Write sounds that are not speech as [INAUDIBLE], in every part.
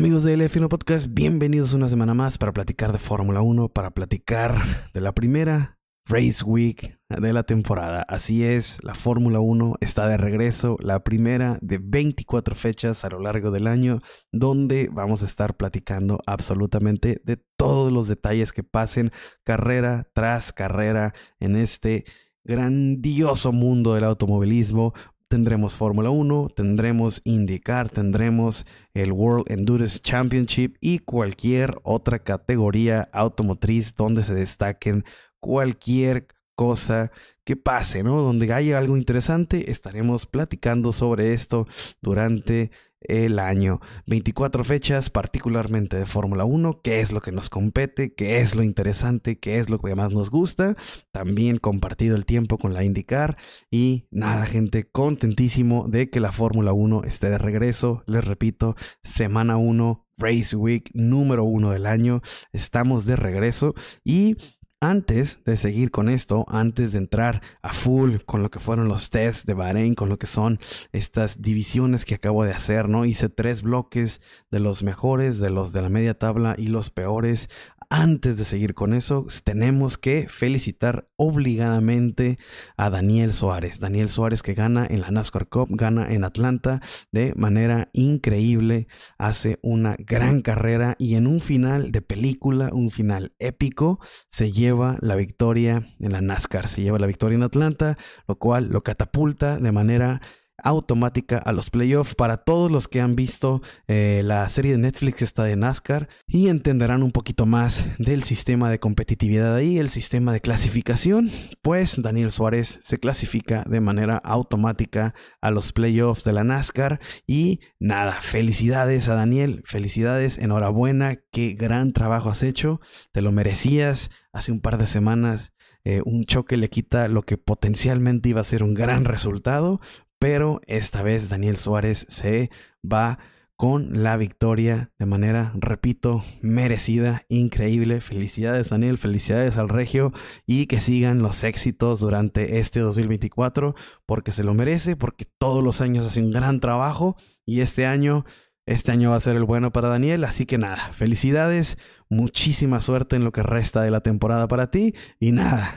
Amigos de LF1 Podcast, bienvenidos una semana más para platicar de Fórmula 1, para platicar de la primera Race Week de la temporada. Así es, la Fórmula 1 está de regreso, la primera de 24 fechas a lo largo del año, donde vamos a estar platicando absolutamente de todos los detalles que pasen carrera tras carrera en este grandioso mundo del automovilismo tendremos Fórmula 1, tendremos IndyCar, tendremos el World Endurance Championship y cualquier otra categoría automotriz donde se destaquen cualquier cosa que pase, ¿no? Donde haya algo interesante, estaremos platicando sobre esto durante el año. 24 fechas, particularmente de Fórmula 1, qué es lo que nos compete, qué es lo interesante, qué es lo que más nos gusta. También compartido el tiempo con la IndyCar y nada, gente, contentísimo de que la Fórmula 1 esté de regreso. Les repito, semana 1, Race Week número 1 del año. Estamos de regreso y antes de seguir con esto, antes de entrar a full con lo que fueron los tests de Bahrein, con lo que son estas divisiones que acabo de hacer, ¿no? Hice tres bloques de los mejores, de los de la media tabla y los peores antes de seguir con eso, tenemos que felicitar obligadamente a Daniel Suárez. Daniel Suárez que gana en la NASCAR Cup, gana en Atlanta de manera increíble, hace una gran carrera y en un final de película, un final épico, se lleva la victoria en la NASCAR, se lleva la victoria en Atlanta, lo cual lo catapulta de manera automática a los playoffs para todos los que han visto eh, la serie de Netflix está de NASCAR y entenderán un poquito más del sistema de competitividad ahí, el sistema de clasificación, pues Daniel Suárez se clasifica de manera automática a los playoffs de la NASCAR y nada, felicidades a Daniel, felicidades, enhorabuena, qué gran trabajo has hecho, te lo merecías hace un par de semanas. Eh, un choque le quita lo que potencialmente iba a ser un gran resultado, pero esta vez Daniel Suárez se va con la victoria de manera, repito, merecida, increíble. Felicidades Daniel, felicidades al Regio y que sigan los éxitos durante este 2024 porque se lo merece, porque todos los años hace un gran trabajo y este año, este año va a ser el bueno para Daniel. Así que nada, felicidades, muchísima suerte en lo que resta de la temporada para ti y nada,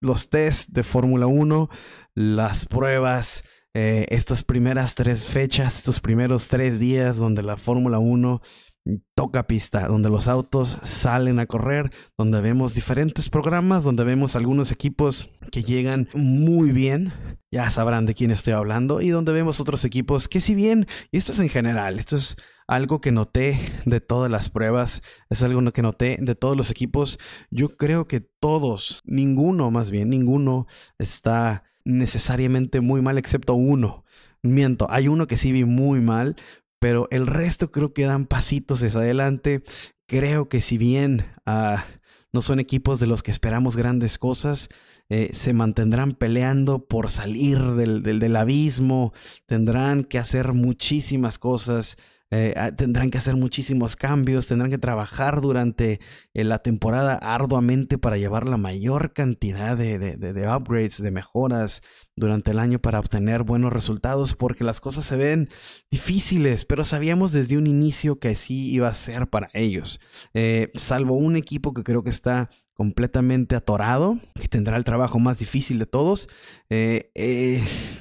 los test de Fórmula 1, las pruebas eh, estas primeras tres fechas, estos primeros tres días donde la Fórmula 1 toca pista, donde los autos salen a correr, donde vemos diferentes programas, donde vemos algunos equipos que llegan muy bien, ya sabrán de quién estoy hablando, y donde vemos otros equipos que si bien, y esto es en general, esto es algo que noté de todas las pruebas, es algo que noté de todos los equipos, yo creo que todos, ninguno más bien, ninguno está necesariamente muy mal, excepto uno. Miento, hay uno que sí vi muy mal, pero el resto creo que dan pasitos hacia adelante. Creo que si bien ah, no son equipos de los que esperamos grandes cosas, eh, se mantendrán peleando por salir del, del, del abismo, tendrán que hacer muchísimas cosas eh, ah, tendrán que hacer muchísimos cambios, tendrán que trabajar durante eh, la temporada arduamente para llevar la mayor cantidad de, de, upgrades, de mejoras durante el año para obtener buenos resultados, porque las cosas se ven difíciles, pero sabíamos desde un inicio que así iba a ser para ellos, eh, salvo un equipo que creo que está completamente atorado, que tendrá el trabajo más difícil de todos.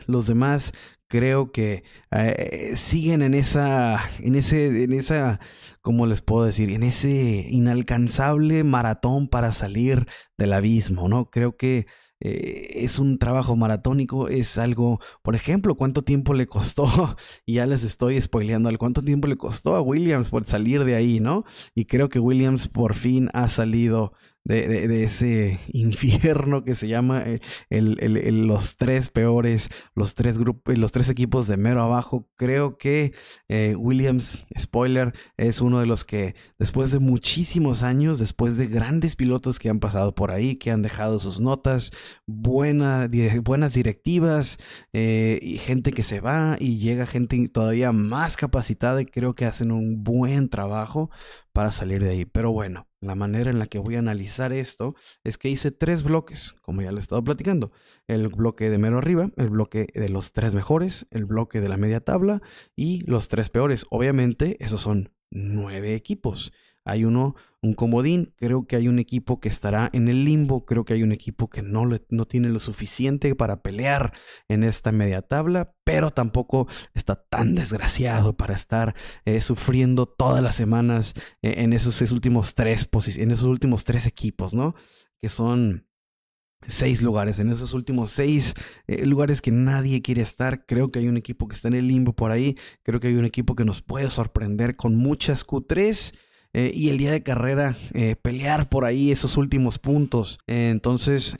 los demás creo que eh, siguen en esa, en ese, en esa, ¿cómo les puedo decir? En ese inalcanzable maratón para salir del abismo, ¿no? Creo que eh, es un trabajo maratónico, es algo, por ejemplo, cuánto tiempo le costó, [LAUGHS] y ya les estoy spoileando, cuánto tiempo le costó a Williams por salir de ahí, ¿no? Y creo que Williams por fin ha salido de, ese infierno que se llama eh, los tres peores, los tres grupos, los tres equipos de mero abajo. Creo que eh, Williams, spoiler, es uno de los que después de muchísimos años, después de grandes pilotos que han pasado por ahí, que han dejado sus notas, buenas directivas, eh, y gente que se va y llega gente todavía más capacitada y creo que hacen un buen trabajo para salir de ahí. Pero bueno, la manera en la que voy a analizar esto es que hice tres bloques, como ya le he estado platicando. El bloque de mero arriba, el bloque de los tres mejores, el bloque de la media tabla y los tres peores. Obviamente, esos son nueve equipos. Hay uno, un comodín, creo que hay un equipo que estará en el limbo, creo que hay un equipo que no, no tiene lo suficiente para pelear en esta media tabla, pero tampoco está tan desgraciado para estar eh, sufriendo todas las semanas eh, en, esos, últimos tres en esos últimos tres equipos, ¿no? Que son seis lugares, en esos últimos seis eh, lugares que nadie quiere estar. Creo que hay un equipo que está en el limbo por ahí. Creo que hay un equipo que nos puede sorprender con muchas Q3 eh, y el día de carrera eh, pelear por ahí esos últimos puntos. Eh, entonces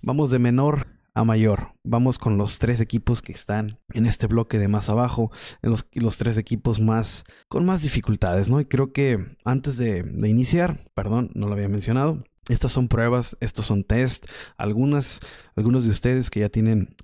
vamos de menor a mayor. Vamos con los tres equipos que están en este bloque de más abajo, los, los tres equipos más con más dificultades, ¿no? Y creo que antes de, iniciar, perdón, no lo había mencionado, estas son pruebas, estos son test. Algunas, algunos de ustedes que ya tienen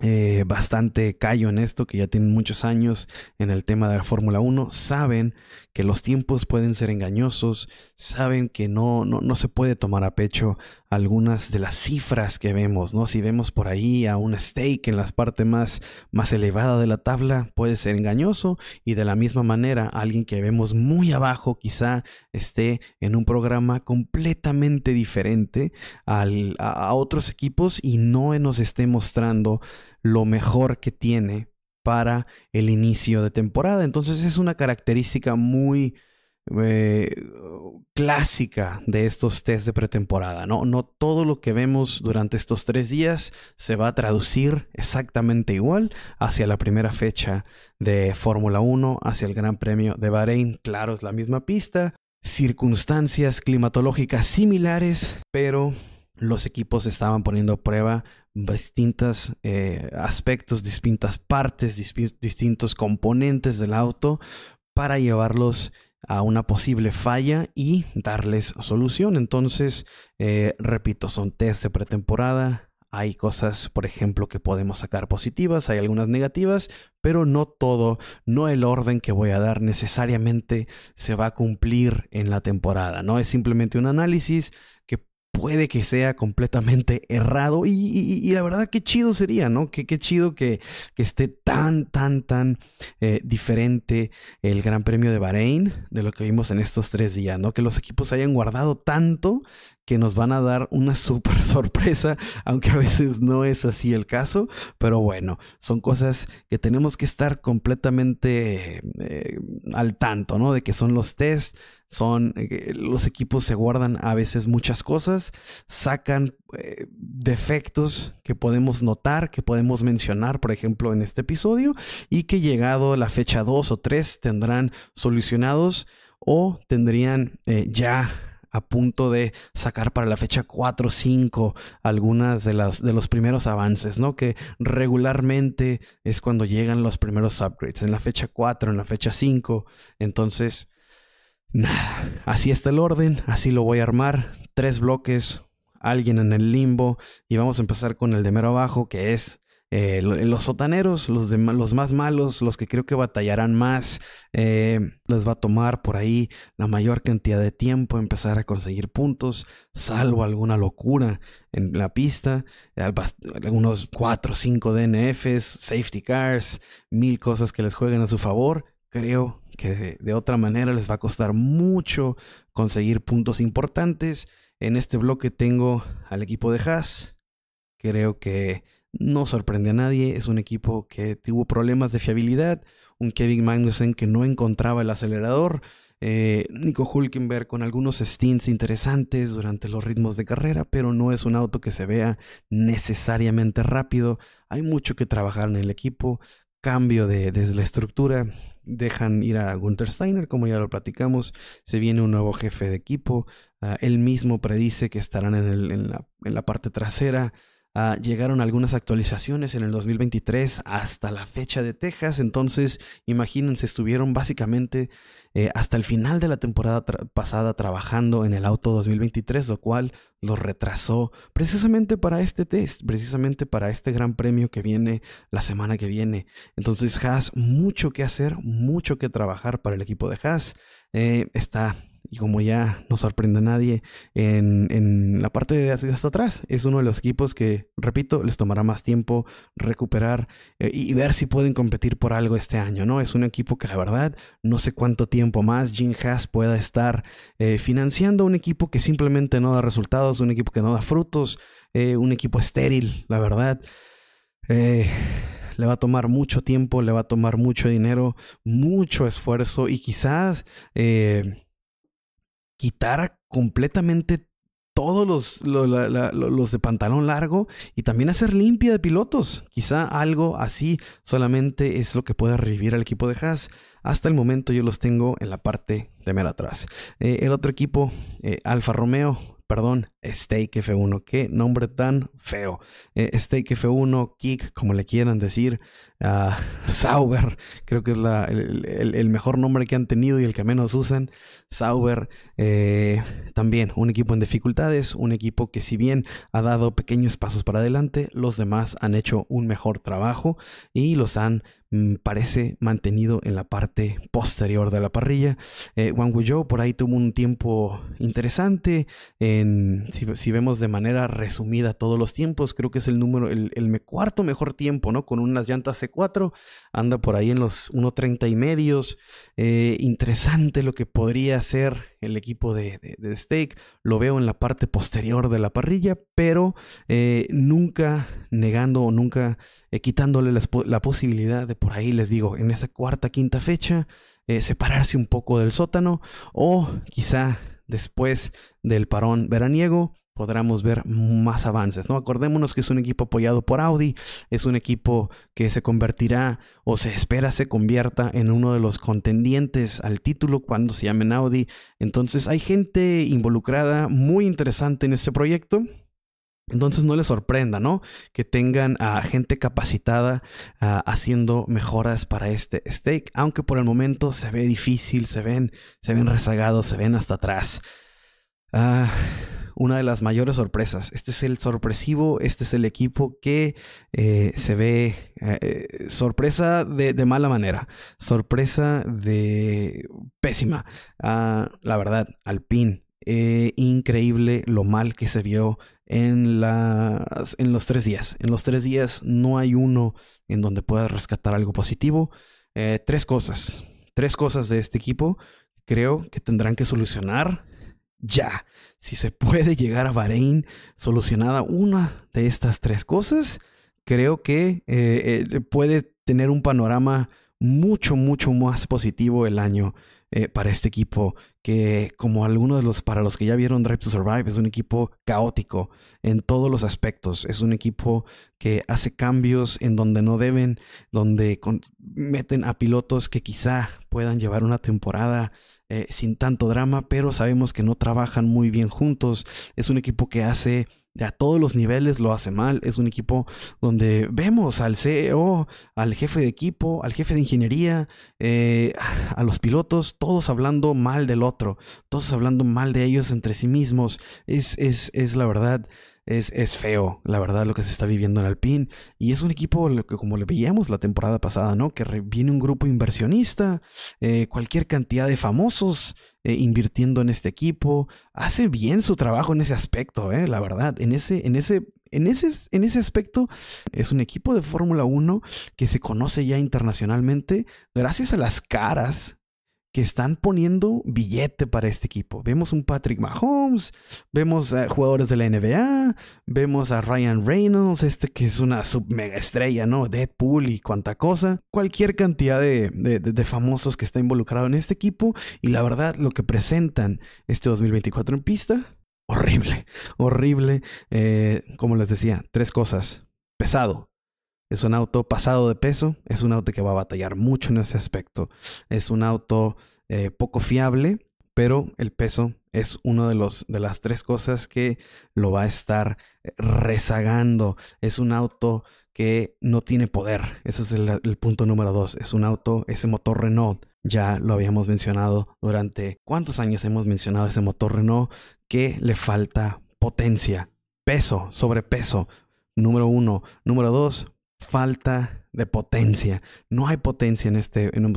bastante callo en esto, que ya tienen muchos años en el tema de la Fórmula 1, saben que los tiempos pueden ser engañosos, saben que no, no, no, se puede tomar a pecho algunas de las cifras que vemos, ¿no? Si vemos por ahí a un stake en la parte más, más elevada de la tabla, puede ser engañoso y de la misma manera alguien que vemos muy abajo quizá esté en un programa completamente diferente al, a otros equipos y no nos esté mostrando lo mejor que tiene para el inicio de temporada. Entonces es una característica muy eh, clásica de estos test de pretemporada. ¿no? no todo lo que vemos durante estos tres días se va a traducir exactamente igual hacia la primera fecha de Fórmula 1, hacia el Gran Premio de Bahrein. Claro, es la misma pista, circunstancias climatológicas similares, pero los equipos estaban poniendo a prueba distintos eh, aspectos, distintas partes, distintos componentes del auto para llevarlos a una posible falla y darles solución. Entonces, eh, repito, son test de pretemporada. Hay cosas, por ejemplo, que podemos sacar positivas, hay algunas negativas, pero no todo, no el orden que voy a dar necesariamente se va a cumplir en la temporada, ¿no? Es simplemente un análisis puede que sea completamente errado y, la verdad qué chido sería, ¿no? Qué, qué chido que, que, esté tan, tan, tan eh, diferente el Gran Premio de Bahrein de lo que vimos en estos tres días, ¿no? Que los equipos hayan guardado tanto que nos van a dar una [LAUGHS] súper sorpresa, aunque a veces no es así el caso, pero bueno, son cosas que tenemos que estar completamente eh, al tanto, ¿no? De que son los test, son eh, los equipos se guardan a veces muchas cosas, sacan eh, defectos que podemos notar, que podemos mencionar, por ejemplo, en este episodio, y que llegado la fecha 2 o 3 tendrán solucionados o tendrían ya a punto de sacar para la fecha 4 o 5 algunas de, las, de los primeros avances, ¿no? Que regularmente es cuando llegan los primeros upgrades, en la fecha 4, en la fecha 5. Entonces, nada, así está el orden, así lo voy a armar. Tres bloques, alguien en el limbo y vamos a empezar con el de mero abajo, que es eh, los sotaneros, los, más malos, los que creo que batallarán más, eh, les va a tomar por ahí la mayor cantidad de tiempo empezar a conseguir puntos, salvo alguna locura en la pista, algunos 4 o 5 DNFs, safety cars, mil cosas que les jueguen a su favor. Creo que de, de otra manera les va a costar mucho conseguir puntos importantes. En este bloque tengo al equipo de Haas. Creo que no sorprende a nadie, es un equipo que tuvo problemas de fiabilidad, un Kevin Magnussen que no encontraba el acelerador, eh, Nico Hulkenberg con algunos stints interesantes durante los ritmos de carrera, pero no es un auto que se vea necesariamente rápido, hay mucho que trabajar en el equipo, cambio de, la estructura, dejan ir a Gunther Steiner, como ya lo platicamos, se viene un nuevo jefe de equipo, uh, él mismo predice que estarán en la parte trasera, Ah, llegaron algunas actualizaciones en el 2023 hasta la fecha de Texas. Entonces, imagínense, estuvieron básicamente eh, hasta el final de la temporada pasada trabajando en el auto 2023, lo cual los retrasó precisamente para este test, precisamente para este gran premio que viene la semana que viene. Entonces, Haas, mucho que hacer, mucho que trabajar para el equipo de Haas. Eh, está y como ya no sorprende a nadie, en, la parte de hasta atrás. Es uno de los equipos que, repito, les tomará más tiempo recuperar eh, y ver si pueden competir por algo este año, ¿no? Es un equipo que la verdad no sé cuánto tiempo más Jim Haas pueda estar eh, financiando un equipo que simplemente no da resultados, un equipo que no da frutos, eh, un equipo estéril, la verdad. le va a tomar mucho tiempo, le va a tomar mucho dinero, mucho esfuerzo y quizás quitara completamente todos los, los, de pantalón largo y también hacer limpia de pilotos. Quizá algo así solamente es lo que pueda revivir al equipo de Haas. Hasta el momento yo los tengo en la parte de mera atrás. Eh, el otro equipo, eh, Alfa Romeo, perdón, Steak F1. Qué nombre tan feo. Eh, Steak F1, Kick, como le quieran decir. Ah, [LAUGHS] Sauber, creo que es el, mejor nombre que han tenido y el que menos usan. Sauber, eh, también un equipo en dificultades, un equipo que si bien ha dado pequeños pasos para adelante, los demás han hecho un mejor trabajo y los han mm, parece mantenido en la parte posterior de la parrilla. Eh, Wang por ahí tuvo un tiempo interesante si, vemos de manera resumida todos los tiempos, creo que es el número, el, cuarto mejor tiempo, ¿no? Con unas llantas C4, anda por ahí en los 1.30 y medios. Eh, interesante lo que podría ser el equipo de, Steak. Lo veo en la parte posterior de la parrilla, pero eh, nunca negando o nunca eh, quitándole la, posibilidad de por ahí, les digo, en esa cuarta, quinta fecha, separarse un poco del sótano o quizá después del parón veraniego podremos ver más avances, ¿no? Acordémonos que es un equipo apoyado por Audi, es un equipo que se convertirá o se espera se convierta en uno de los contendientes al título cuando se llamen Audi. Entonces hay gente involucrada muy interesante en este proyecto. Entonces no les sorprenda, ¿no? Que tengan a gente capacitada ah, haciendo mejoras para este stake, aunque por el momento se ve difícil, se ven, se ven rezagados, se ven hasta atrás. Ah, una de las mayores sorpresas. Este es el sorpresivo, este es el equipo que eh, se ve eh, sorpresa de, mala manera, sorpresa de pésima. Ah, la verdad, Alpine, eh, increíble lo mal que se vio en, las, en los tres días. En los tres días no hay uno en donde puedas rescatar algo positivo. Eh, tres cosas, tres cosas de este equipo creo que tendrán que solucionar ya. Si se puede llegar a Bahrein solucionada una de estas tres cosas, creo que eh, eh, puede tener un panorama mucho, mucho más positivo el año eh, para este equipo, que como algunos de los, para los que ya vieron Drive to Survive, es un equipo caótico en todos los aspectos. Es un equipo que hace cambios en donde no deben, donde meten a pilotos que quizá puedan llevar una temporada eh, sin tanto drama, pero sabemos que no trabajan muy bien juntos. Es un equipo que hace a todos los niveles lo hace mal. Es un equipo donde vemos al CEO, al jefe de equipo, al jefe de ingeniería, eh, a los pilotos, todos hablando mal del otro, todos hablando mal de ellos entre sí mismos. Es, es, es la verdad es, feo, la verdad, lo que se está viviendo en Alpine. Y es un equipo que, como le veíamos la temporada pasada, ¿no? Que viene un grupo inversionista, eh, cualquier cantidad de famosos eh, invirtiendo en este equipo. Hace bien su trabajo en ese aspecto, ¿eh? La verdad, en ese, en ese en ese, en ese, aspecto es un equipo de Fórmula 1 que se conoce ya internacionalmente gracias a las caras que están poniendo billete para este equipo. Vemos un Patrick Mahomes, vemos a jugadores de la NBA, vemos a Ryan Reynolds, este que es una sub mega estrella, ¿no? Deadpool y cuanta cosa. Cualquier cantidad de, de, famosos que está involucrado en este equipo. Y la verdad, lo que presentan este 2024 en pista, horrible, horrible. Eh, como les decía, tres cosas. Pesado, es un auto pasado de peso, es un auto que va a batallar mucho en ese aspecto. Es un auto eh, poco fiable, pero el peso es una de, de las tres cosas que lo va a estar eh, rezagando. Es un auto que no tiene poder. Ese es el, el, punto número dos. Es un auto, ese motor Renault, ya lo habíamos mencionado durante cuántos años hemos mencionado ese motor Renault que le falta potencia, peso, sobrepeso. Número uno. Número dos, falta de potencia. No hay potencia en este en un.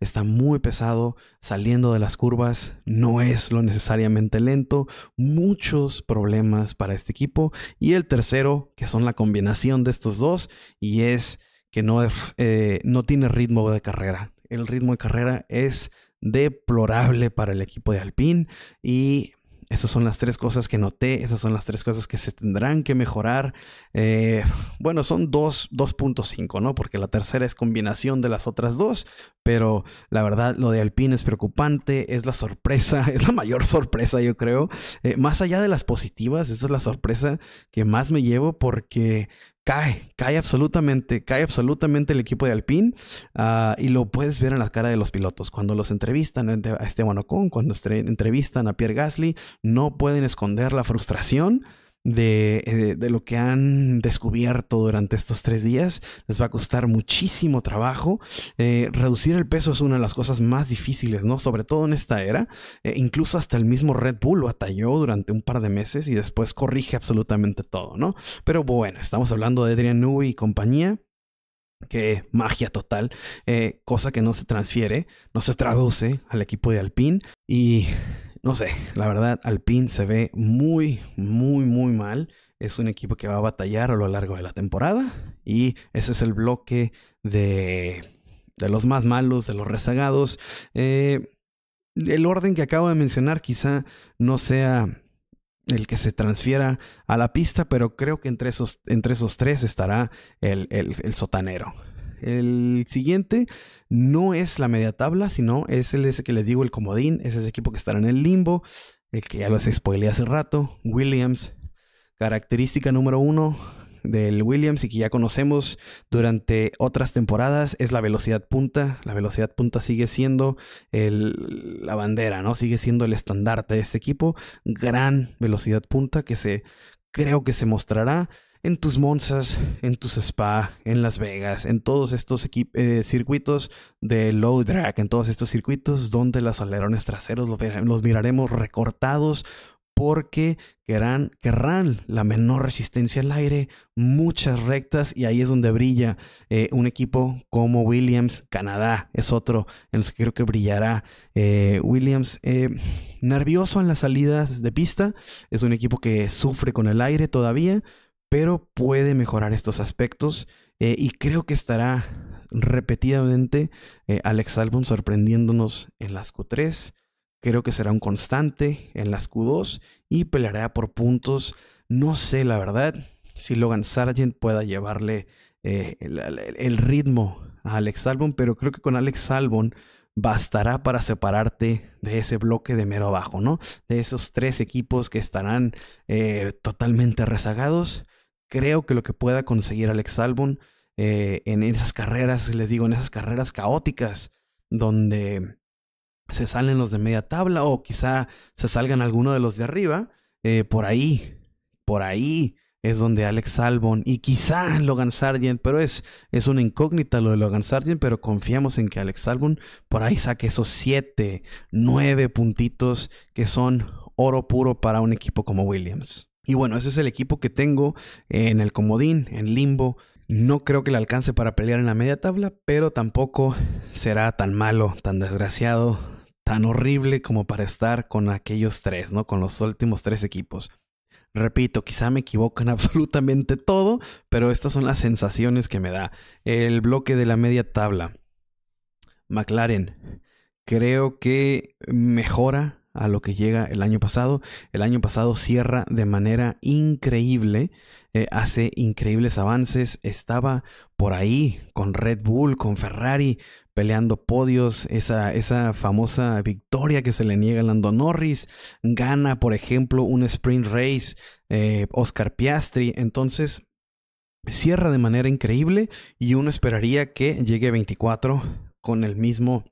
Está muy pesado, saliendo de las curvas. No es lo necesariamente lento. Muchos problemas para este equipo. Y el tercero, que son la combinación de estos dos, y es que no, eh, no tiene ritmo de carrera. El ritmo de carrera es deplorable para el equipo de Alpine y esas son las tres cosas que noté, esas son las tres cosas que se tendrán que mejorar. Eh, bueno, son 2.5, ¿no? Porque la tercera es combinación de las otras dos, pero la verdad lo de Alpine es preocupante, es la sorpresa, [LAUGHS] es la mayor sorpresa yo creo. Eh, más allá de las positivas, esa es la sorpresa que más me llevo porque cae, cae absolutamente, cae absolutamente el equipo de Alpine ah, y lo puedes ver en la cara de los pilotos. Cuando los entrevistan a Esteban Ocon, cuando entrevistan a Pierre Gasly, no pueden esconder la frustración eh, de, lo que han descubierto durante estos tres días. Les va a costar muchísimo trabajo. Eh, reducir el peso es una de las cosas más difíciles, ¿no? Sobre todo en esta era. Eh, incluso hasta el mismo Red Bull batalló durante un par de meses y después corrige absolutamente todo, ¿no? Pero bueno, estamos hablando de Adrian Newey y compañía que magia total, cosa que no se transfiere, no se traduce al equipo de Alpine y no sé, la verdad, Alpine se ve muy, muy, muy mal. Es un equipo que va a batallar a lo largo de la temporada. Y ese es el bloque de, de los más malos, de los rezagados. Eh, el orden que acabo de mencionar quizá no sea el que se transfiera a la pista, pero creo que entre esos, entre esos tres estará el, el sotanero. El siguiente no es la media tabla, sino es el ese que les digo, el comodín, es ese equipo que estará en el limbo, el que ya los spoileé hace rato, Williams. Característica número uno del Williams y que ya conocemos durante otras temporadas es la velocidad punta. La velocidad punta sigue siendo la bandera, ¿no? Sigue siendo el estandarte de este equipo. Gran velocidad punta que se creo que se mostrará en tus Monzas, en tus Spa, en Las Vegas, en todos estos eh, circuitos de low drag, en todos estos circuitos donde los alerones traseros los, miraremos recortados porque querrán, querrán la menor resistencia al aire, muchas rectas y ahí es donde brilla eh, un equipo como Williams, Canadá es otro en los que creo que brillará eh, Williams. nervioso en las salidas de pista, es un equipo que sufre con el aire todavía, pero puede mejorar estos aspectos eh, y creo que estará repetidamente eh, Alex Albon sorprendiéndonos en las Q3. Creo que será un constante en las Q2 y peleará por puntos. No sé, la verdad, si Logan Sargent pueda llevarle eh, el, ritmo a Alex Albon, pero creo que con Alex Albon bastará para separarte de ese bloque de mero abajo, ¿no? De esos tres equipos que estarán totalmente rezagados creo que lo que pueda conseguir Alex Albon eh, en esas carreras, les digo, en esas carreras caóticas, donde se salen los de media tabla o quizá se salgan alguno de los de arriba, eh, por ahí, por ahí es donde Alex Albon y quizá Logan Sargent, pero es, es una incógnita lo de Logan Sargent, pero confiamos en que Alex Albon por ahí saque esos siete, nueve puntitos que son oro puro para un equipo como Williams. Y bueno, ese es el equipo que tengo en el comodín, en limbo. No creo que le alcance para pelear en la media tabla, pero tampoco será tan malo, tan desgraciado, tan horrible como para estar con aquellos tres, ¿no? Con los últimos tres equipos. Repito, quizá me equivoco en [LAUGHS] absolutamente todo, pero estas son las sensaciones que me da. El bloque de la media tabla. McLaren. Creo que mejora a lo que llega el año pasado. El año pasado cierra de manera increíble, eh, hace increíbles avances, estaba por ahí con Red Bull, con Ferrari, peleando podios, esa, esa famosa victoria que se le niega a Lando Norris, gana, por ejemplo, un sprint race, eh, Oscar Piastri, entonces cierra de manera increíble y uno esperaría que llegue 24 con el mismo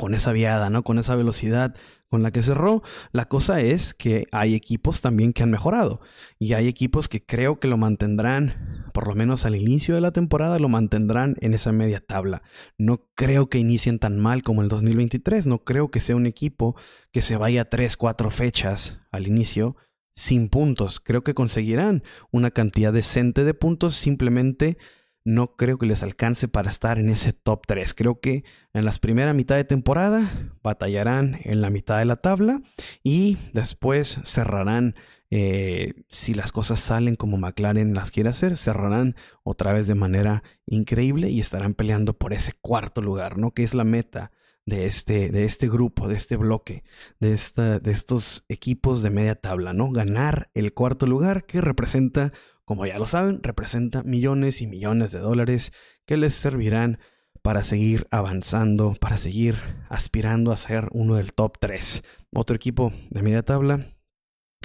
con esa viada, ¿no? Con esa velocidad con la que cerró. La cosa es que hay equipos también que han mejorado y hay equipos que creo que lo mantendrán, por lo menos al inicio de la temporada, lo mantendrán en esa media tabla. No creo que inicien tan mal como el 2023, no creo que sea un equipo que se vaya tres, cuatro fechas al inicio sin puntos. Creo que conseguirán una cantidad decente de puntos simplemente no creo que les alcance para estar en ese top 3. Creo que en la primera mitad de temporada batallarán en la mitad de la tabla y después cerrarán, eh, si las cosas salen como McLaren las quiere hacer, cerrarán otra vez de manera increíble y estarán peleando por ese cuarto lugar, ¿no? Que es la meta de este, de este grupo, de este bloque, de, esta, de estos equipos de media tabla, ¿no? Ganar el cuarto lugar que representa como ya lo saben, representa millones y millones de dólares que les servirán para seguir avanzando, para seguir aspirando a ser uno del top 3. Otro equipo de media tabla,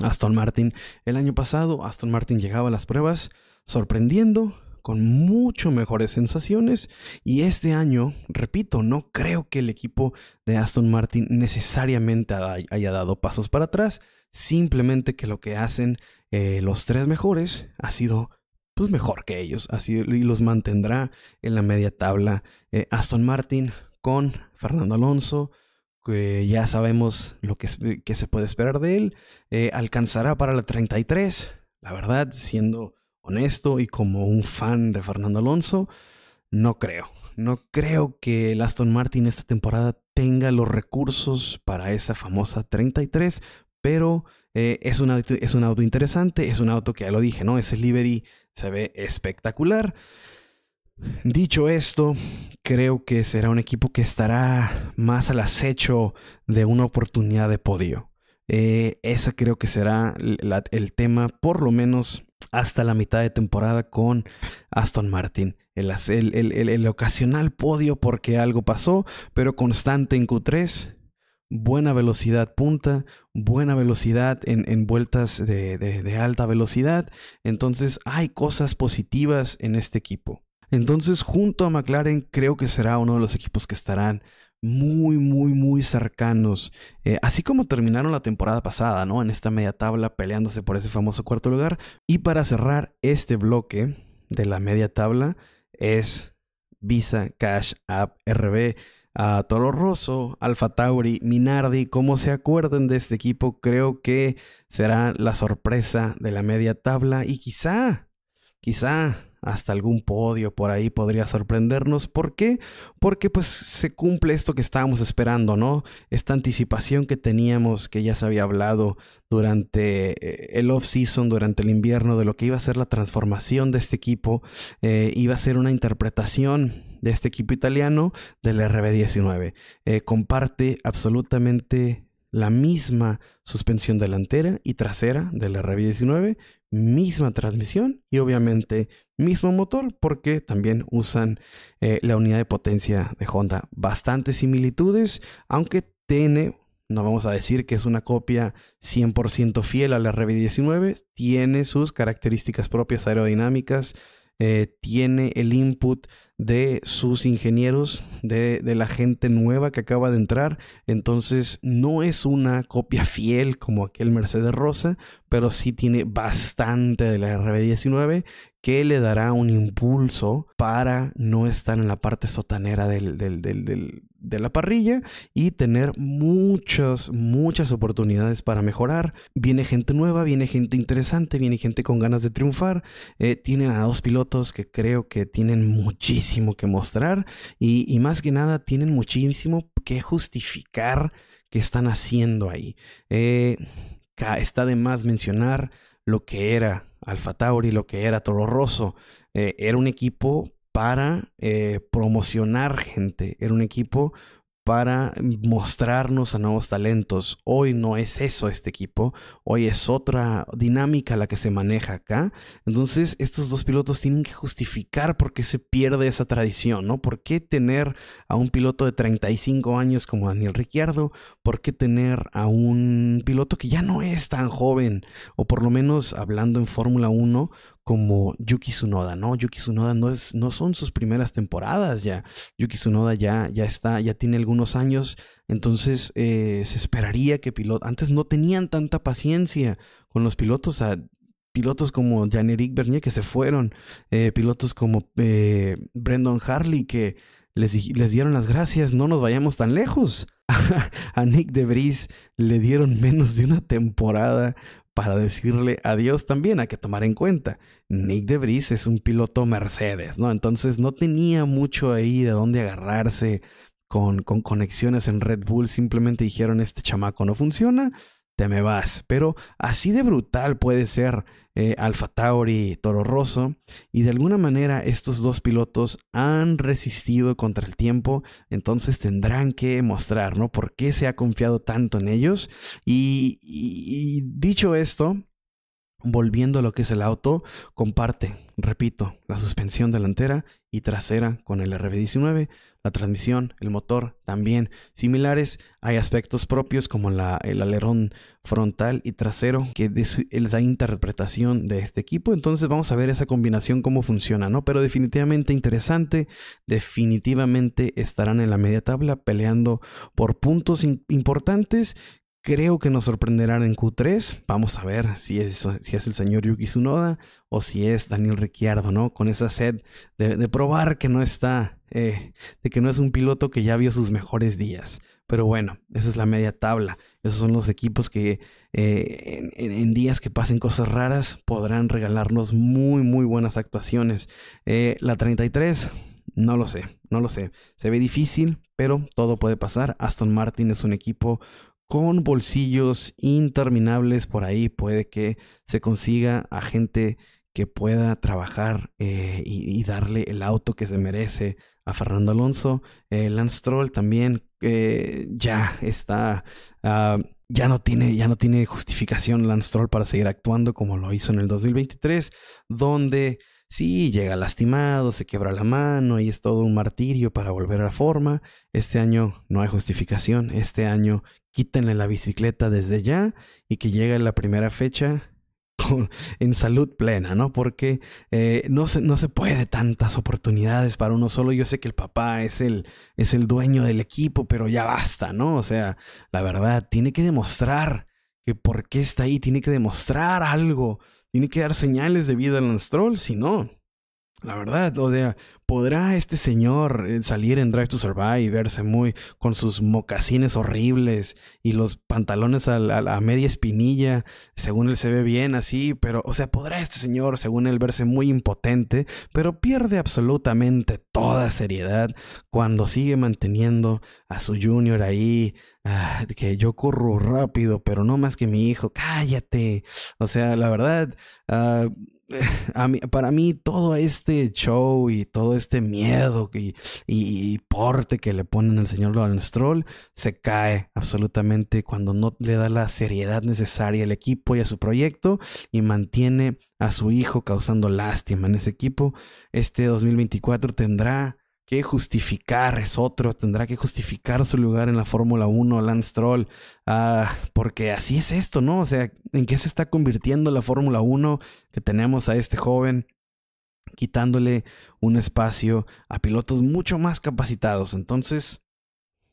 Aston Martin. El año pasado, Aston Martin llegaba a las pruebas sorprendiendo, con mucho mejores sensaciones. Y este año, repito, no creo que el equipo de Aston Martin necesariamente haya dado pasos para atrás. Simplemente que lo que hacen eh, los tres mejores ha sido pues mejor que ellos así, y los mantendrá en la media tabla. Eh, Aston Martin con Fernando Alonso, que ya sabemos lo que, se puede esperar de él, eh, alcanzará para la 33. La verdad, siendo honesto y como un fan de Fernando Alonso, no creo. No creo que el Aston Martin esta temporada tenga los recursos para esa famosa 33, pero eh, es, un auto, es un auto interesante, es un auto que ya lo dije, ¿no? Ese livery se ve espectacular. Dicho esto, creo que será un equipo que estará más al acecho de una oportunidad de podio. Eh, esa creo que será el tema, por lo menos hasta la mitad de temporada con Aston Martin. El, el, el, ocasional podio porque algo pasó, pero constante en Q3 buena velocidad punta, buena velocidad en, vueltas de, alta velocidad. Entonces hay cosas positivas en este equipo. Entonces junto a McLaren creo que será uno de los equipos que estarán muy, muy, muy cercanos. Eh, así como terminaron la temporada pasada, ¿no? En esta media tabla peleándose por ese famoso cuarto lugar. Y para cerrar este bloque de la media tabla es Visa Cash App RB a Toro Rosso, Alfa Tauri, Minardi, como se acuerden de este equipo, creo que será la sorpresa de la media tabla y quizá, quizá hasta algún podio por ahí podría sorprendernos. ¿Por qué? Porque pues se cumple esto que estábamos esperando, ¿no? Esta anticipación que teníamos, que ya se había hablado durante eh, el off-season, durante el invierno, de lo que iba a ser la transformación de este equipo, eh, iba a ser una interpretación de este equipo italiano del RB19. Eh, comparte absolutamente la misma suspensión delantera y trasera del RB19, misma transmisión y obviamente mismo motor porque también usan eh, la unidad de potencia de Honda. Bastantes similitudes, aunque tiene, no vamos a decir que es una copia 100% fiel al RB19, tiene sus características propias aerodinámicas, eh, tiene el input de sus ingenieros, de, de, la gente nueva que acaba de entrar. Entonces no es una copia fiel como aquel Mercedes Rosa, pero sí tiene bastante de la RB19 que le dará un impulso para no estar en la parte sotanera del, de la parrilla y tener muchas, muchas oportunidades para mejorar. Viene gente nueva, viene gente interesante, viene gente con ganas de triunfar. Eh, tienen a dos pilotos que creo que tienen muchísimo que mostrar y, y más que nada tienen muchísimo que justificar que están haciendo ahí. Eh, está de más mencionar lo que era Alfa Tauri, lo que era Toro Rosso. Eh, era un equipo para eh, promocionar gente, era un equipo para mostrarnos a nuevos talentos. Hoy no es eso este equipo, hoy es otra dinámica la que se maneja acá. Entonces estos dos pilotos tienen que justificar por qué se pierde esa tradición, ¿no? ¿Por qué tener a un piloto de 35 años como Daniel Ricciardo? ¿Por qué tener a un piloto que ya no es tan joven? O por lo menos hablando en Fórmula 1 como Yuki Tsunoda, ¿no? Yuki Tsunoda no, es, no son sus primeras temporadas ya. Yuki Tsunoda ya, ya está, ya tiene algunos años, entonces eh, se esperaría que pilotos, antes no tenían tanta paciencia con los pilotos, a pilotos como Jean-Éric Bernier que se fueron, eh, pilotos como eh, Brendan Harley que les, les, dieron las gracias, no nos vayamos tan lejos. [LAUGHS] a Nick DeVries le dieron menos de una temporada para decirle adiós también, hay que tomar en cuenta. Nick DeVries es un piloto Mercedes, ¿no? Entonces no tenía mucho ahí de dónde agarrarse con, con conexiones en Red Bull. Simplemente dijeron, este chamaco no funciona, te me vas. Pero así de brutal puede ser eh, Alfa Tauri y Toro Rosso. Y de alguna manera estos dos pilotos han resistido contra el tiempo. Entonces tendrán que mostrar, ¿no? ¿Por qué se ha confiado tanto en ellos? y dicho esto, volviendo a lo que es el auto, comparte, repito, la suspensión delantera y trasera con el RB19, la transmisión, el motor también similares. Hay aspectos propios como la, el alerón frontal y trasero que es la interpretación de este equipo. Entonces vamos a ver esa combinación cómo funciona, ¿no? Pero definitivamente interesante, definitivamente estarán en la media tabla peleando por puntos importantes Creo que nos sorprenderán en Q3. Vamos a ver si es, si es el señor Yuki Tsunoda o si es Daniel Ricciardo, ¿no? Con esa sed de, probar que no está, eh, de que no es un piloto que ya vio sus mejores días. Pero bueno, esa es la media tabla. Esos son los equipos que eh, en, días que pasen cosas raras podrán regalarnos muy, muy buenas actuaciones. Eh, la 33, no lo sé, no lo sé. Se ve difícil, pero todo puede pasar. Aston Martin es un equipo con bolsillos interminables por ahí. Puede que se consiga a gente que pueda trabajar eh, y, darle el auto que se merece a Fernando Alonso. Eh, Lance Stroll también ya está, ah, ya, no tiene, ya no tiene justificación Lance Stroll para seguir actuando como lo hizo en el 2023, donde Sí, llega lastimado, se quebra la mano y es todo un martirio para volver a la forma. Este año no hay justificación. Este año quítenle la bicicleta desde ya y que llegue la primera fecha [LAUGHS] en salud plena, ¿no? Porque eh, no, se, no se puede tantas oportunidades para uno solo. Yo sé que el papá es el, es el dueño del equipo, pero ya basta, ¿no? O sea, la verdad, tiene que demostrar que por qué está ahí, tiene que demostrar algo tiene que dar señales de vida al Stroll, si no, la verdad, o sea, ¿podrá este señor eh, salir en Drive to Survive y verse muy con sus mocasines horribles y los pantalones a, la media espinilla, según él se ve bien así, pero, o sea, ¿podrá este señor, según él, verse muy impotente, pero pierde absolutamente toda seriedad cuando sigue manteniendo a su junior ahí, ah, que yo corro rápido, pero no más que mi hijo, cállate. O sea, la verdad, uh, [LAUGHS] para mí todo este show y todo este miedo y, porte que le ponen al señor Lawrence Stroll se cae absolutamente cuando no le da la seriedad necesaria al equipo y a su proyecto y mantiene a su hijo causando lástima en ese equipo. Este 2024 tendrá que justificar, es otro, tendrá que justificar su lugar en la Fórmula 1, Lance Stroll, ah, porque así es esto, ¿no? O sea, ¿en qué se está convirtiendo la Fórmula 1 que tenemos a este joven? quitándole un espacio a pilotos mucho más capacitados. Entonces,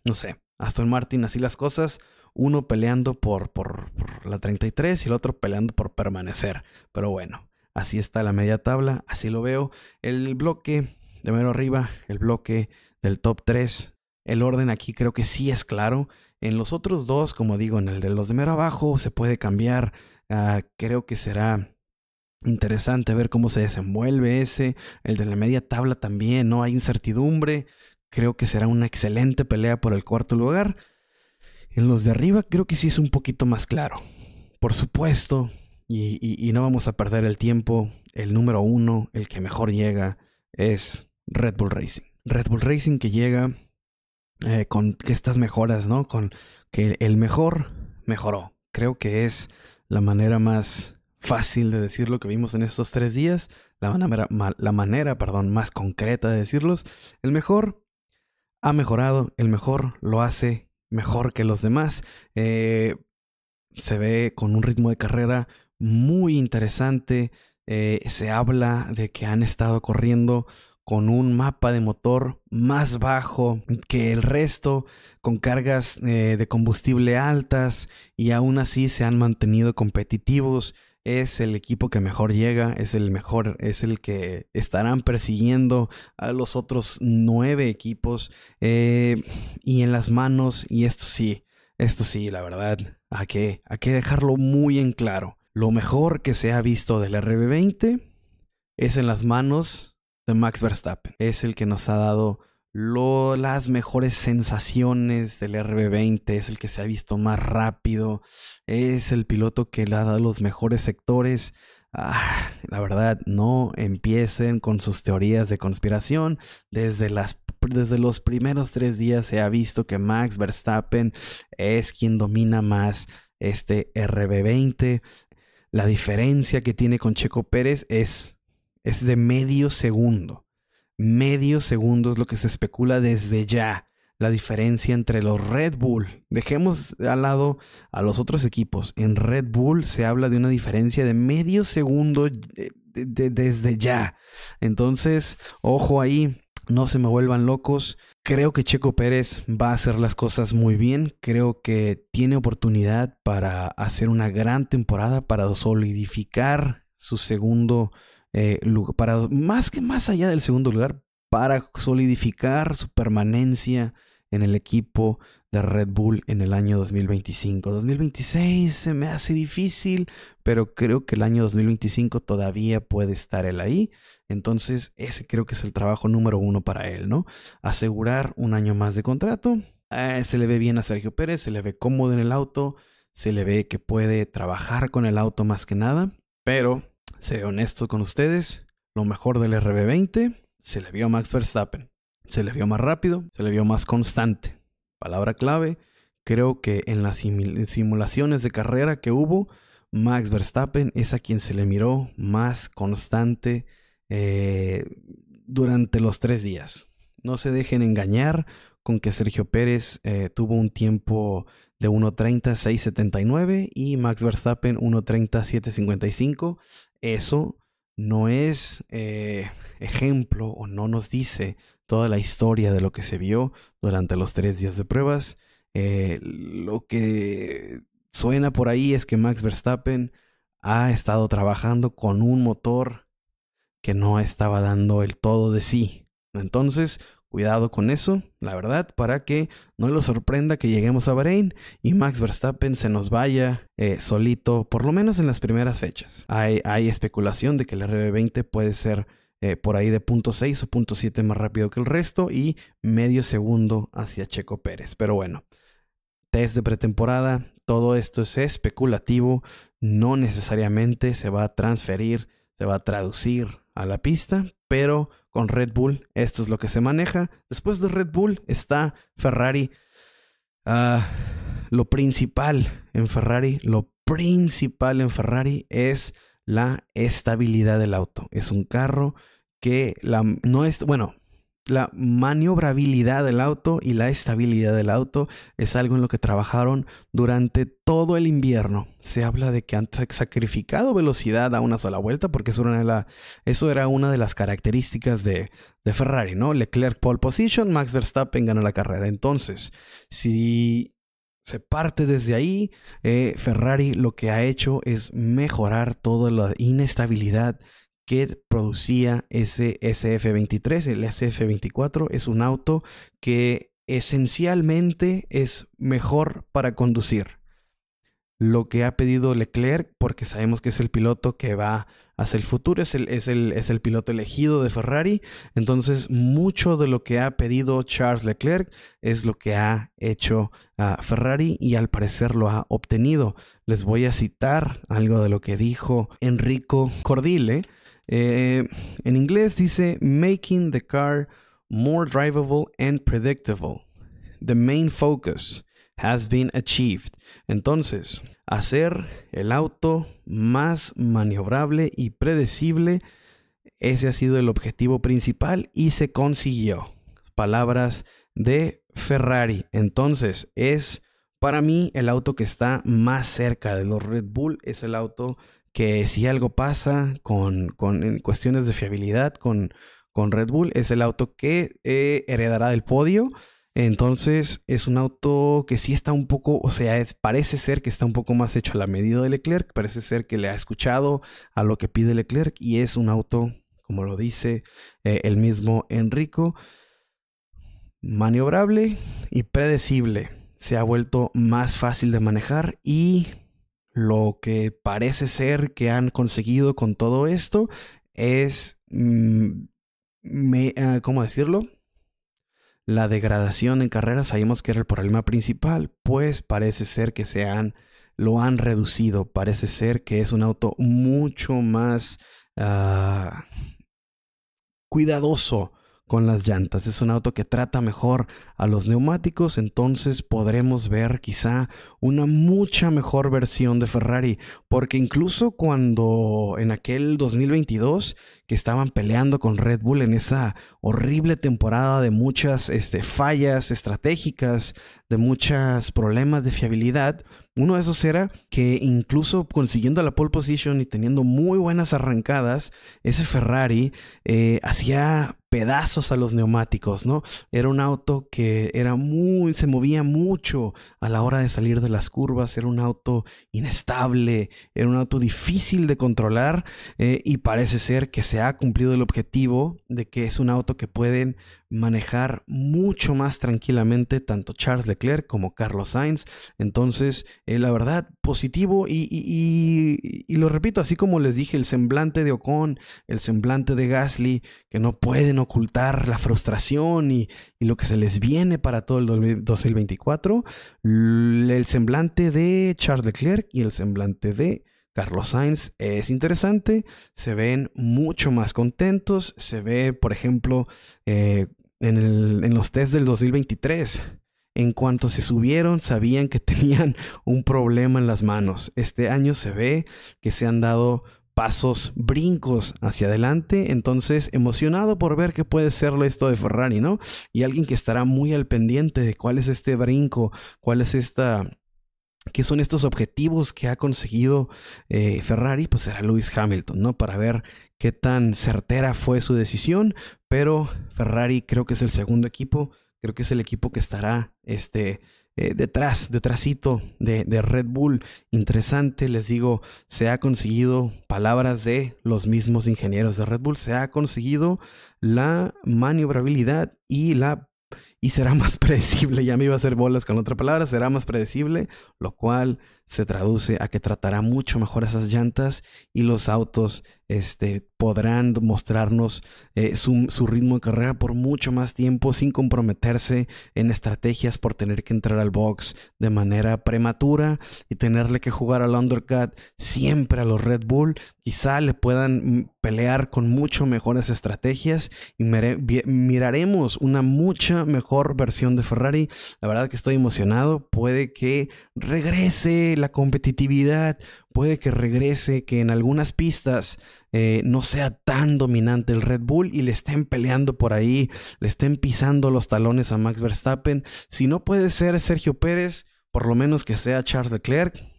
no sé, Aston Martin, así las cosas, uno peleando por, por, por la 33 y el otro peleando por permanecer. Pero bueno, así está la media tabla, así lo veo. El bloque de mero arriba, el bloque del top 3. El orden aquí creo que sí es claro. En los otros dos, como digo, en el de los de mero abajo se puede cambiar. Ah, creo que será interesante ver cómo se desenvuelve ese. El de la media tabla también, no hay incertidumbre. Creo que será una excelente pelea por el cuarto lugar. En los de arriba creo que sí es un poquito más claro. Por supuesto, y, y no vamos a perder el tiempo, el número uno, el que mejor llega, es Red Bull Racing. Red Bull Racing que llega eh, con estas mejoras, ¿no? Con que el mejor mejoró. Creo que es la manera más fácil de decir lo que vimos en estos tres días, la manera, la manera perdón, más concreta de decirlos. El mejor ha mejorado, el mejor lo hace mejor que los demás. Eh, se ve con un ritmo de carrera muy interesante. Eh, se habla de que han estado corriendo con un mapa de motor más bajo que el resto, con cargas eh, de combustible altas y aún así se han mantenido competitivos. es el equipo que mejor llega, es el mejor, es el que estarán persiguiendo a los otros nueve equipos. Eh, y en las manos, y esto sí, esto sí, la verdad, hay que, hay que dejarlo muy en claro. Lo mejor que se ha visto del RB20 es en las manos Max Verstappen. Es el que nos ha dado las mejores sensaciones del RB20, es el que se ha visto más rápido, es el piloto que le ha dado los mejores sectores. Ah, la verdad, no empiecen con sus teorías de conspiración. Desde, las, desde los primeros tres días se ha visto que Max Verstappen es quien domina más este RB20. La diferencia que tiene con Checo Pérez es, es de medio segundo medio segundo es lo que se especula desde ya. La diferencia entre los Red Bull. Dejemos al lado a los otros equipos. En Red Bull se habla de una diferencia de medio segundo desde ya. Entonces, ojo ahí, no se me vuelvan locos. Creo que Checo Pérez va a hacer las cosas muy bien. Creo que tiene oportunidad para hacer una gran temporada, para solidificar su segundo eh, para más que más allá del segundo lugar, para solidificar su permanencia en el equipo de Red Bull en el año 2025. 2026 se me hace difícil, pero creo que el año 2025 todavía puede estar él ahí. Entonces, ese creo que es el trabajo número uno para él, ¿no? Asegurar un año más de contrato. Eh, se le ve bien a Sergio Pérez, se le ve cómodo en el auto, se le ve que puede trabajar con el auto más que nada, pero Seré honesto con ustedes, lo mejor del RB20 se le vio a Max Verstappen. Se le vio más rápido, se le vio más constante. Palabra clave, creo que en las simulaciones de carrera que hubo, Max Verstappen es a quien se le miró más constante eh, durante los tres días. No se dejen engañar con que Sergio Pérez eh, tuvo un tiempo de 1.30.679 y Max Verstappen 1.30.755. Eso no es eh, ejemplo o no nos dice toda la historia de lo que se vio durante los tres días de pruebas. Eh, lo que suena por ahí es que Max Verstappen ha estado trabajando con un motor que no estaba dando el todo de sí. Entonces, Cuidado con eso, la verdad, para que no lo sorprenda que lleguemos a Bahrein y Max Verstappen se nos vaya eh, solito, por lo menos en las primeras fechas. Hay, especulación de que el RB20 puede ser eh, por ahí de .6 o .7 más rápido que el resto y medio segundo hacia Checo Pérez. Pero bueno, test de pretemporada, todo esto es especulativo, no necesariamente se va a transferir, se va a traducir a la pista, pero con Red Bull esto es lo que se maneja. Después de Red Bull está Ferrari. Ah, lo principal en Ferrari, lo principal en Ferrari es la estabilidad del auto. Es un carro que la, no es, bueno, la maniobrabilidad del auto y la estabilidad del auto es algo en lo que trabajaron durante todo el invierno. Se habla de que han sacrificado velocidad a una sola vuelta porque eso era, eso era una de las características de, de, Ferrari, ¿no? Leclerc pole position, Max Verstappen ganó la carrera. Entonces, si se parte desde ahí, eh, Ferrari lo que ha hecho es mejorar toda la inestabilidad que producía ese SF23. El SF24 es un auto que esencialmente es mejor para conducir. Lo que ha pedido Leclerc, porque sabemos que es el piloto que va hacia el futuro, es el, es el, es el piloto elegido de Ferrari. Entonces, mucho de lo que ha pedido Charles Leclerc es lo que ha hecho a Ferrari y al parecer lo ha obtenido. Les voy a citar algo de lo que dijo Enrico Cordile eh, en inglés dice making the car more drivable and predictable. The main focus has been achieved. Entonces, hacer el auto más maniobrable y predecible, ese ha sido el objetivo principal y se consiguió. Palabras de Ferrari. Entonces, es para mí el auto que está más cerca de los Red Bull, es el auto que si algo pasa con, con cuestiones de fiabilidad con, con, Red Bull, es el auto que eh, heredará el podio. Entonces es un auto que sí está un poco, o sea, parece ser que está un poco más hecho a la medida de Leclerc, parece ser que le ha escuchado a lo que pide Leclerc y es un auto, como lo dice eh, el mismo Enrico, maniobrable y predecible. Se ha vuelto más fácil de manejar y lo que parece ser que han conseguido con todo esto es, mm, ah, ¿cómo decirlo? La degradación en carrera sabemos que era el problema principal, pues parece ser que se han, lo han reducido, parece ser que es un auto mucho más ah, cuidadoso con las llantas. Es un auto que trata mejor a los neumáticos, entonces podremos ver quizá una mucha mejor versión de Ferrari, porque incluso cuando en aquel 2022 que estaban peleando con Red Bull en esa horrible temporada de muchas este, fallas estratégicas, de muchos problemas de fiabilidad, uno de esos era que incluso consiguiendo la pole position y teniendo muy buenas arrancadas, ese Ferrari eh, hacía pedazos a los neumáticos, ¿no? Era un auto que era muy, se movía mucho a la hora de salir de las curvas, era un auto inestable, era un auto difícil de controlar eh, y parece ser que se ha cumplido el objetivo de que es un auto que pueden manejar mucho más tranquilamente tanto Charles Leclerc como Carlos Sainz. Entonces, eh, la verdad, positivo y, y, lo repito, así como les dije, el semblante de Ocon, el semblante de Gasly, que no pueden ocultar la frustración y, lo que se les viene para todo el 2024, el semblante de Charles Leclerc y el semblante de Carlos Sainz es interesante, se ven mucho más contentos, se ve, por ejemplo, eh, en, en los test del 2023. En cuanto se subieron, sabían que [LAUGHS] tenían un problema en las manos. Este año se ve que se han dado pasos, brincos hacia adelante. Entonces, emocionado por ver qué puede ser esto de Ferrari, ¿no? Y alguien que estará muy al pendiente de cuál es este brinco, cuál es esta qué son estos objetivos que ha conseguido eh, Ferrari, pues será Lewis Hamilton, ¿no? Para ver qué tan certera fue su decisión, pero Ferrari creo que es el segundo equipo, creo que es el equipo que estará este, eh, detrás, detrásito de, de, Red Bull. Interesante, les digo, se ha conseguido, palabras de los mismos ingenieros de Red Bull, se ha conseguido la maniobrabilidad y la y será [LAUGHS] más predecible. Ya me iba a hacer bolas con otra palabra, será más predecible, lo cual se traduce a que tratará mucho mejor esas llantas y los autos este, podrán mostrarnos eh, su, su, ritmo de carrera por mucho más tiempo sin comprometerse en estrategias por tener que entrar al box de manera prematura y tenerle que jugar al undercut siempre a los Red Bull. Quizá le puedan mm, pelear con mucho mejores estrategias y miraremos una mucha mejor versión de Ferrari. La verdad que estoy emocionado. Puede que regrese la competitividad, puede que regrese, que en algunas pistas eh, no sea tan dominante el Red Bull y le estén peleando por ahí, le estén pisando los talones a Max Verstappen. Si no puede ser Sergio Pérez, por lo menos que sea Charles Leclerc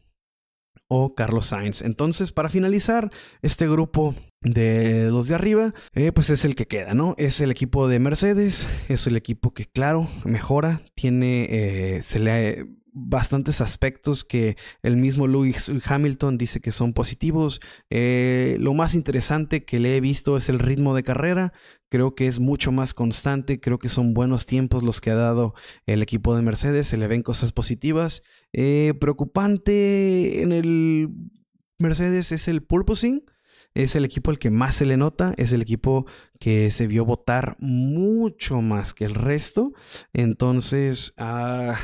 o Carlos Sainz. Entonces, para finalizar este grupo de los de arriba, eh, pues es el que queda, ¿no? Es el equipo de Mercedes, es el equipo que, claro, mejora, tiene, eh, se le bastantes aspectos que el mismo Lewis Hamilton dice que son positivos. Eh, lo más interesante que le he visto es el ritmo de carrera. Creo que es mucho más constante. Creo que son buenos tiempos los que ha dado el equipo de Mercedes. Se le ven cosas positivas. Eh, preocupante en el Mercedes es el purposing. Es el equipo al que más se le nota, es el equipo que se vio votar mucho más que el resto. Entonces, ah,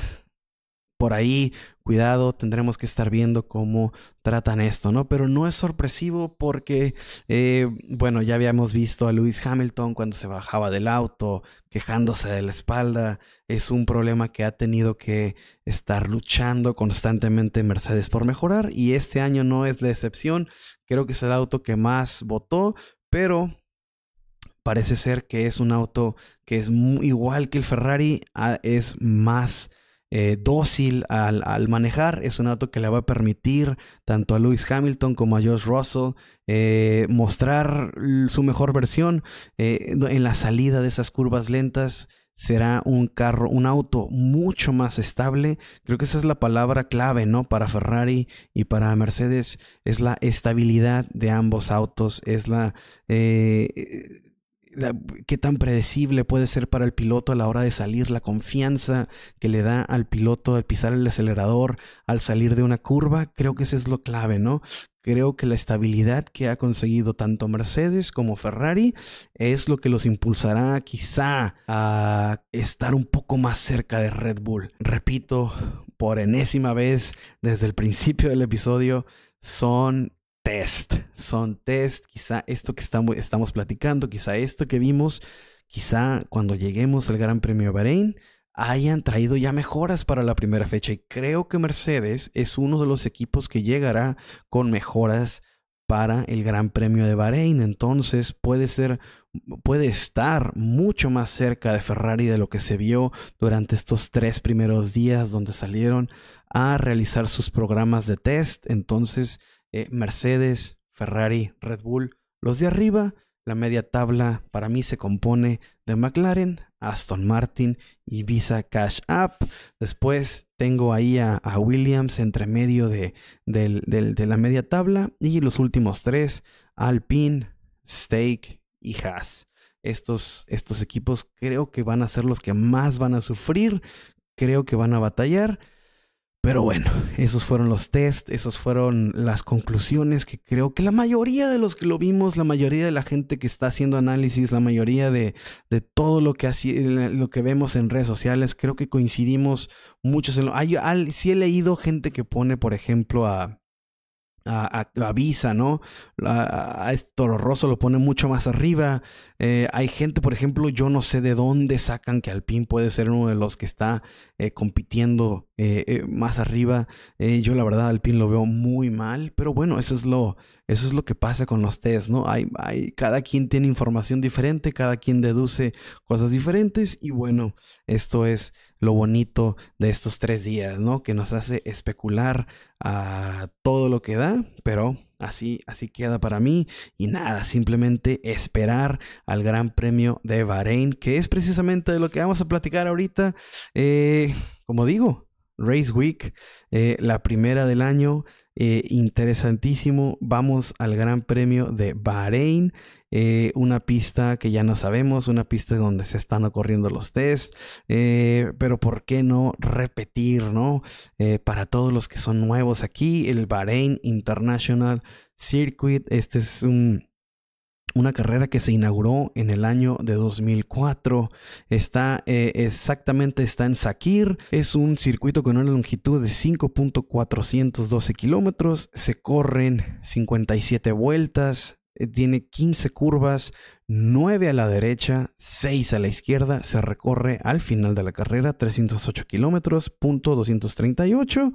por ahí, cuidado, tendremos que estar viendo cómo tratan esto, ¿no? Pero no es sorpresivo porque, eh, bueno, ya habíamos visto a Lewis Hamilton cuando se bajaba del auto, quejándose de la espalda. Es un problema que ha tenido que estar luchando constantemente Mercedes por mejorar y este año no es la excepción. Creo que es el auto que más votó, pero parece ser que es un auto que es muy, igual que el Ferrari, ah, es más eh, dócil al, manejar. Es un auto que le va a permitir tanto a Lewis Hamilton como a Josh Russell eh, mostrar su mejor versión eh, en la salida de esas curvas lentas. será un carro, un auto mucho más estable. Creo que esa es la palabra clave, ¿no? Para Ferrari y para Mercedes es la estabilidad de ambos autos, es la... Qué tan predecible puede ser para el piloto a la hora de salir, la confianza que le da al piloto al pisar el acelerador, al salir de una curva, creo que eso es lo clave, ¿no? Creo que la estabilidad que ha conseguido tanto Mercedes como Ferrari es lo que los impulsará quizá a estar un poco más cerca de Red Bull. Repito, por enésima vez desde el principio del episodio, son test, son test, quizá esto que estamos, platicando, quizá esto que vimos, quizá cuando lleguemos al Gran Premio de Bahrein hayan traído ya mejoras para la primera fecha. Y creo que Mercedes es uno de los equipos que llegará con mejoras para el Gran Premio de Bahrein, entonces puede ser puede estar mucho más cerca de Ferrari de lo que se vio durante estos tres primeros días donde salieron a realizar sus programas de test, entonces eh, Mercedes, Ferrari, Red Bull, los de arriba la media tabla para mí se compone de McLaren, Aston Martin y Visa Cash App. Después tengo ahí a, Williams entre medio de, de, la media tabla. Y los últimos tres, Alpine, Stake y Haas. Estos, estos equipos creo que van a ser los que más van a sufrir. Creo que van a batallar. Pero bueno, esos fueron los test, esos fueron las conclusiones que creo que la mayoría de los que lo vimos, la mayoría de la gente que está haciendo análisis, la mayoría de, de todo lo que, lo que vemos en redes sociales, creo que coincidimos muchos en he leído gente que pone, por ejemplo, a, a, Visa, ¿no? A, a Toro Rosso lo pone mucho más arriba. Eh, hay gente, por ejemplo, yo no sé de dónde sacan que Alpine puede ser uno de los que está eh, compitiendo eh, más arriba. yo la verdad Alpine lo veo muy mal, pero bueno, eso es lo, eso es lo que pasa con los test, ¿no? Hay, hay, cada quien tiene información diferente, cada quien deduce cosas diferentes y bueno, esto es lo bonito de estos tres días, ¿no? Que nos hace especular a todo lo que da, pero así, así queda para mí. Y nada, simplemente esperar al Gran Premio de Bahrein, que es precisamente de lo que vamos a platicar ahorita. Eh, como digo, Race Week, eh, la primera del año. Eh, interesantísimo. Vamos al Gran Premio de Bahrein. Eh, una pista que ya no sabemos, una pista donde se están ocurriendo los tests. pero ¿por qué no repetir, no? para todos los que son nuevos aquí, el Bahrein International Circuit. Este es un una carrera que se inauguró en el año de 2004. Está eh, exactamente, está en Sakir. Es un circuito con una longitud de 5.412 kilómetros. Se corren 57 vueltas. Eh, tiene 15 curvas, 9 a la derecha, 6 a la izquierda. Se recorre al final de la carrera 308 kilómetros, punto 238.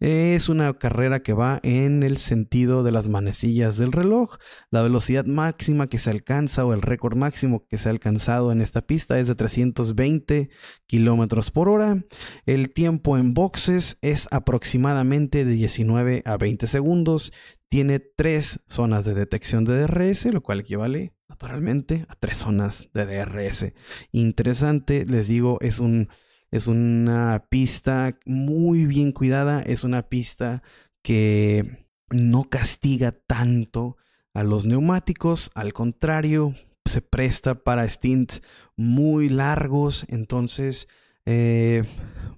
Es una carrera que va en el sentido de las manecillas del reloj. La velocidad máxima que se alcanza o el récord máximo que se ha alcanzado en esta pista es de 320 kilómetros por hora. El tiempo en boxes es aproximadamente de 19 a 20 segundos. Tiene tres zonas de detección de DRS, lo cual equivale naturalmente a tres zonas de DRS. Interesante, les digo, es un es una pista muy bien cuidada, es una pista que no castiga tanto a los neumáticos, al contrario, se presta para stints muy largos, entonces eh,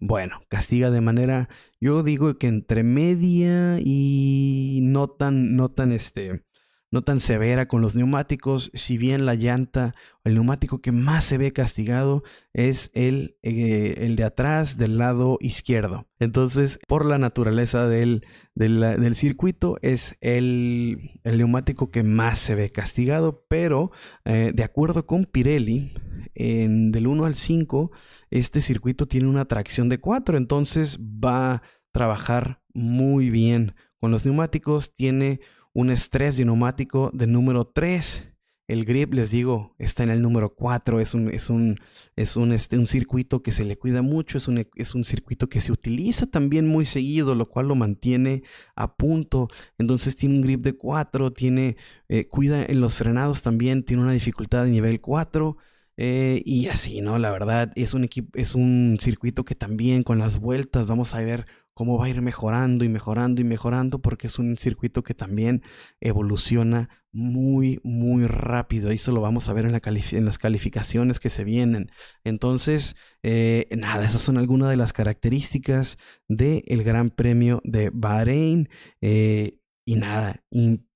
bueno, castiga de manera, yo digo que entre media y no tan, no tan este, no tan severa con los neumáticos, si bien la llanta, el neumático que más se ve castigado es el, eh, el de atrás del lado izquierdo. Entonces, por la naturaleza del, del, circuito, es el, el, neumático que más se ve castigado, pero eh, de acuerdo con Pirelli, en, del 1 al 5, este circuito tiene una tracción de 4, entonces va a trabajar muy bien con los neumáticos, tiene un estrés de neumático de número 3. El grip, les digo, está en el número 4. Es un, es un, es un, este, un circuito que se le cuida mucho. Es un, es un circuito que se utiliza también muy seguido, lo cual lo mantiene a punto. Entonces tiene un grip de 4. Tiene, eh, cuida en los frenados también. Tiene una dificultad de nivel 4. Eh, y así, ¿no? La verdad, es un, es un circuito que también con las vueltas vamos a ver cómo va a ir mejorando y mejorando y mejorando, porque es un circuito que también evoluciona muy, muy rápido. Eso lo vamos a ver en, la en las calificaciones que se vienen. Entonces, eh, nada, esas son algunas de las características del Gran Premio de Bahrein. Eh, y nada,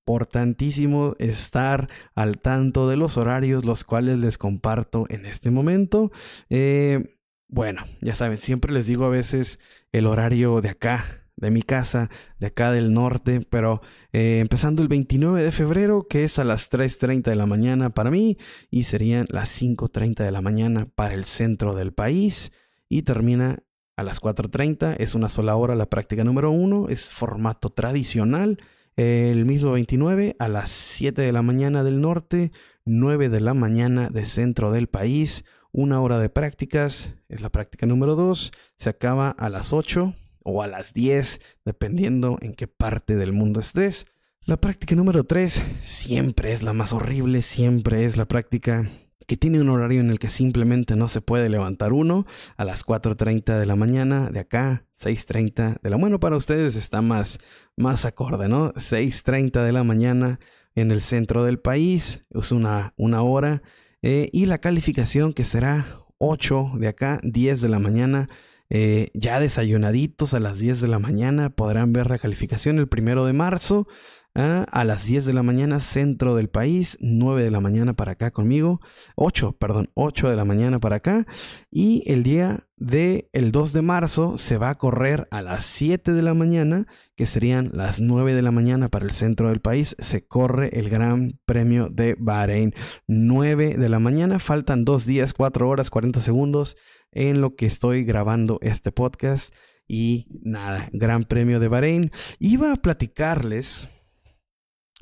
importantísimo estar al tanto de los horarios, los cuales les comparto en este momento. Eh, bueno, ya saben, siempre les digo a veces el horario de acá, de mi casa, de acá del norte, pero eh, empezando el 29 de febrero, que es a las 3.30 de la mañana para mí, y serían las 5.30 de la mañana para el centro del país, y termina a las 4.30, es una sola hora la práctica número uno, es formato tradicional, el mismo 29 a las 7 de la mañana del norte, 9 de la mañana de centro del país, una hora de prácticas, es la práctica número 2, se acaba a las 8 o a las 10, dependiendo en qué parte del mundo estés. La práctica número 3 siempre es la más horrible, siempre es la práctica que tiene un horario en el que simplemente no se puede levantar uno a las 4.30 de la mañana de acá, 6.30 de la bueno para ustedes está más, más acorde, ¿no? 6.30 de la mañana en el centro del país, es una, una hora, eh, y la calificación que será 8 de acá, 10 de la mañana. Eh, ya desayunaditos a las 10 de la mañana podrán ver la calificación el primero de marzo a las 10 de la mañana centro del país, 9 de la mañana para acá conmigo, 8, perdón, 8 de la mañana para acá y el día de el 2 de marzo se va a correr a las 7 de la mañana, que serían las 9 de la mañana para el centro del país, se corre el Gran Premio de Bahrein. 9 de la mañana, faltan 2 días, 4 horas, 40 segundos en lo que estoy grabando este podcast. Y nada, Gran Premio de Bahrein. Iba a platicarles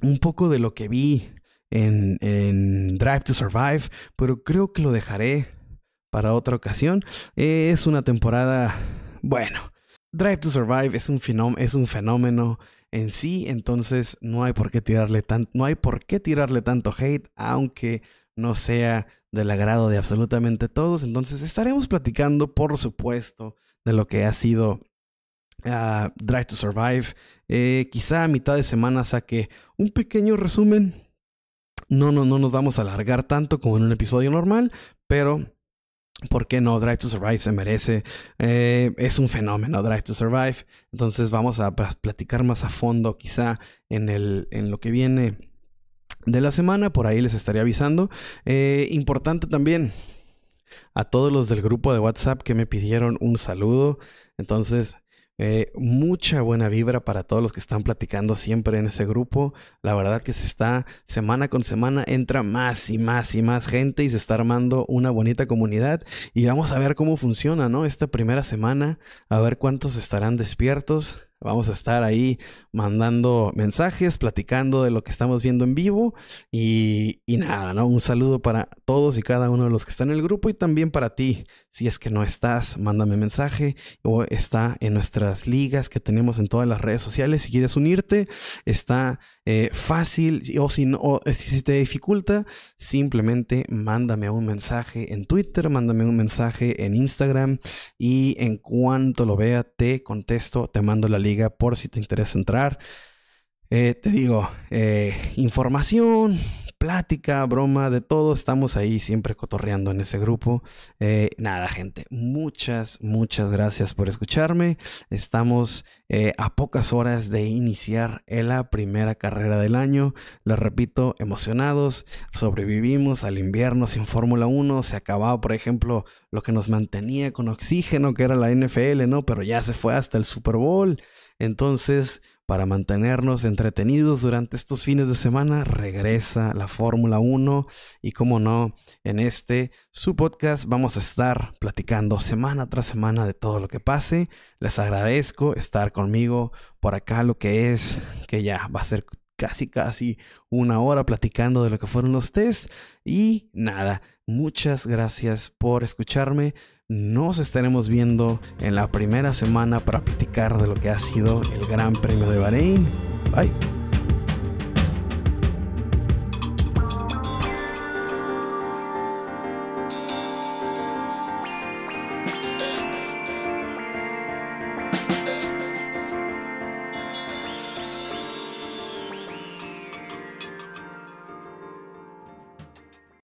un poco de lo que vi en, Drive to Survive, pero creo que lo dejaré para otra ocasión. Es una temporada, bueno, Drive to Survive es un, es un fenómeno en sí, entonces no hay por qué tirarle no hay por qué tirarle tanto hate, aunque no sea del agrado de absolutamente todos. Entonces estaremos platicando, por supuesto, de lo que ha sido Drive to Survive. Eh, quizá a mitad de semana saque un pequeño resumen. No, no, no nos vamos a alargar tanto como en un episodio normal, pero ¿Por qué no? Drive to Survive se merece. Eh, es un fenómeno Drive to Survive. Entonces vamos a platicar más a fondo quizá en, el, en lo que viene de la semana. Por ahí les estaré avisando. Eh, importante también a todos los del grupo de WhatsApp que me pidieron un saludo. Entonces eh, mucha buena vibra para todos los que están platicando siempre en ese grupo. La verdad que se está semana con semana, entra más y más y más gente y se está armando una bonita comunidad. Y vamos a ver cómo funciona, ¿no? Esta primera semana, a ver cuántos estarán despiertos. Vamos a estar ahí mandando mensajes, platicando de lo que estamos viendo en vivo y, y, nada, ¿no? Un saludo para todos y cada uno de los que están en el grupo y también para ti. Si es que no estás, mándame mensaje o está en nuestras ligas que tenemos en todas las redes sociales. Si quieres unirte, está eh, fácil o si, no, si te dificulta, simplemente mándame un mensaje en Twitter, mándame un mensaje en Instagram y en cuanto lo vea te contesto, te mando la liga por si te interesa entrar. Eh, te digo, eh, información, plática, broma, de todo. Estamos ahí siempre cotorreando en ese grupo. Eh, nada, gente, muchas, muchas gracias por escucharme. Estamos a pocas horas de iniciar la primera carrera del año. Les repito, emocionados. Sobrevivimos al invierno sin Fórmula 1. Se acababa, por ejemplo, lo que nos mantenía con oxígeno, que era la NFL, ¿no? Pero ya se fue hasta el Super Bowl. Entonces, para mantenernos entretenidos durante estos fines de semana, regresa la Fórmula 1 y como no, en este su podcast vamos a estar platicando semana tras semana de todo lo que pase. Les agradezco estar conmigo por acá, lo que es que ya va a ser casi casi una hora platicando de lo que fueron los test y nada, muchas gracias por escucharme. Nos estaremos viendo en la primera semana para platicar de lo que ha sido el Gran Premio de Bahrein. Bye.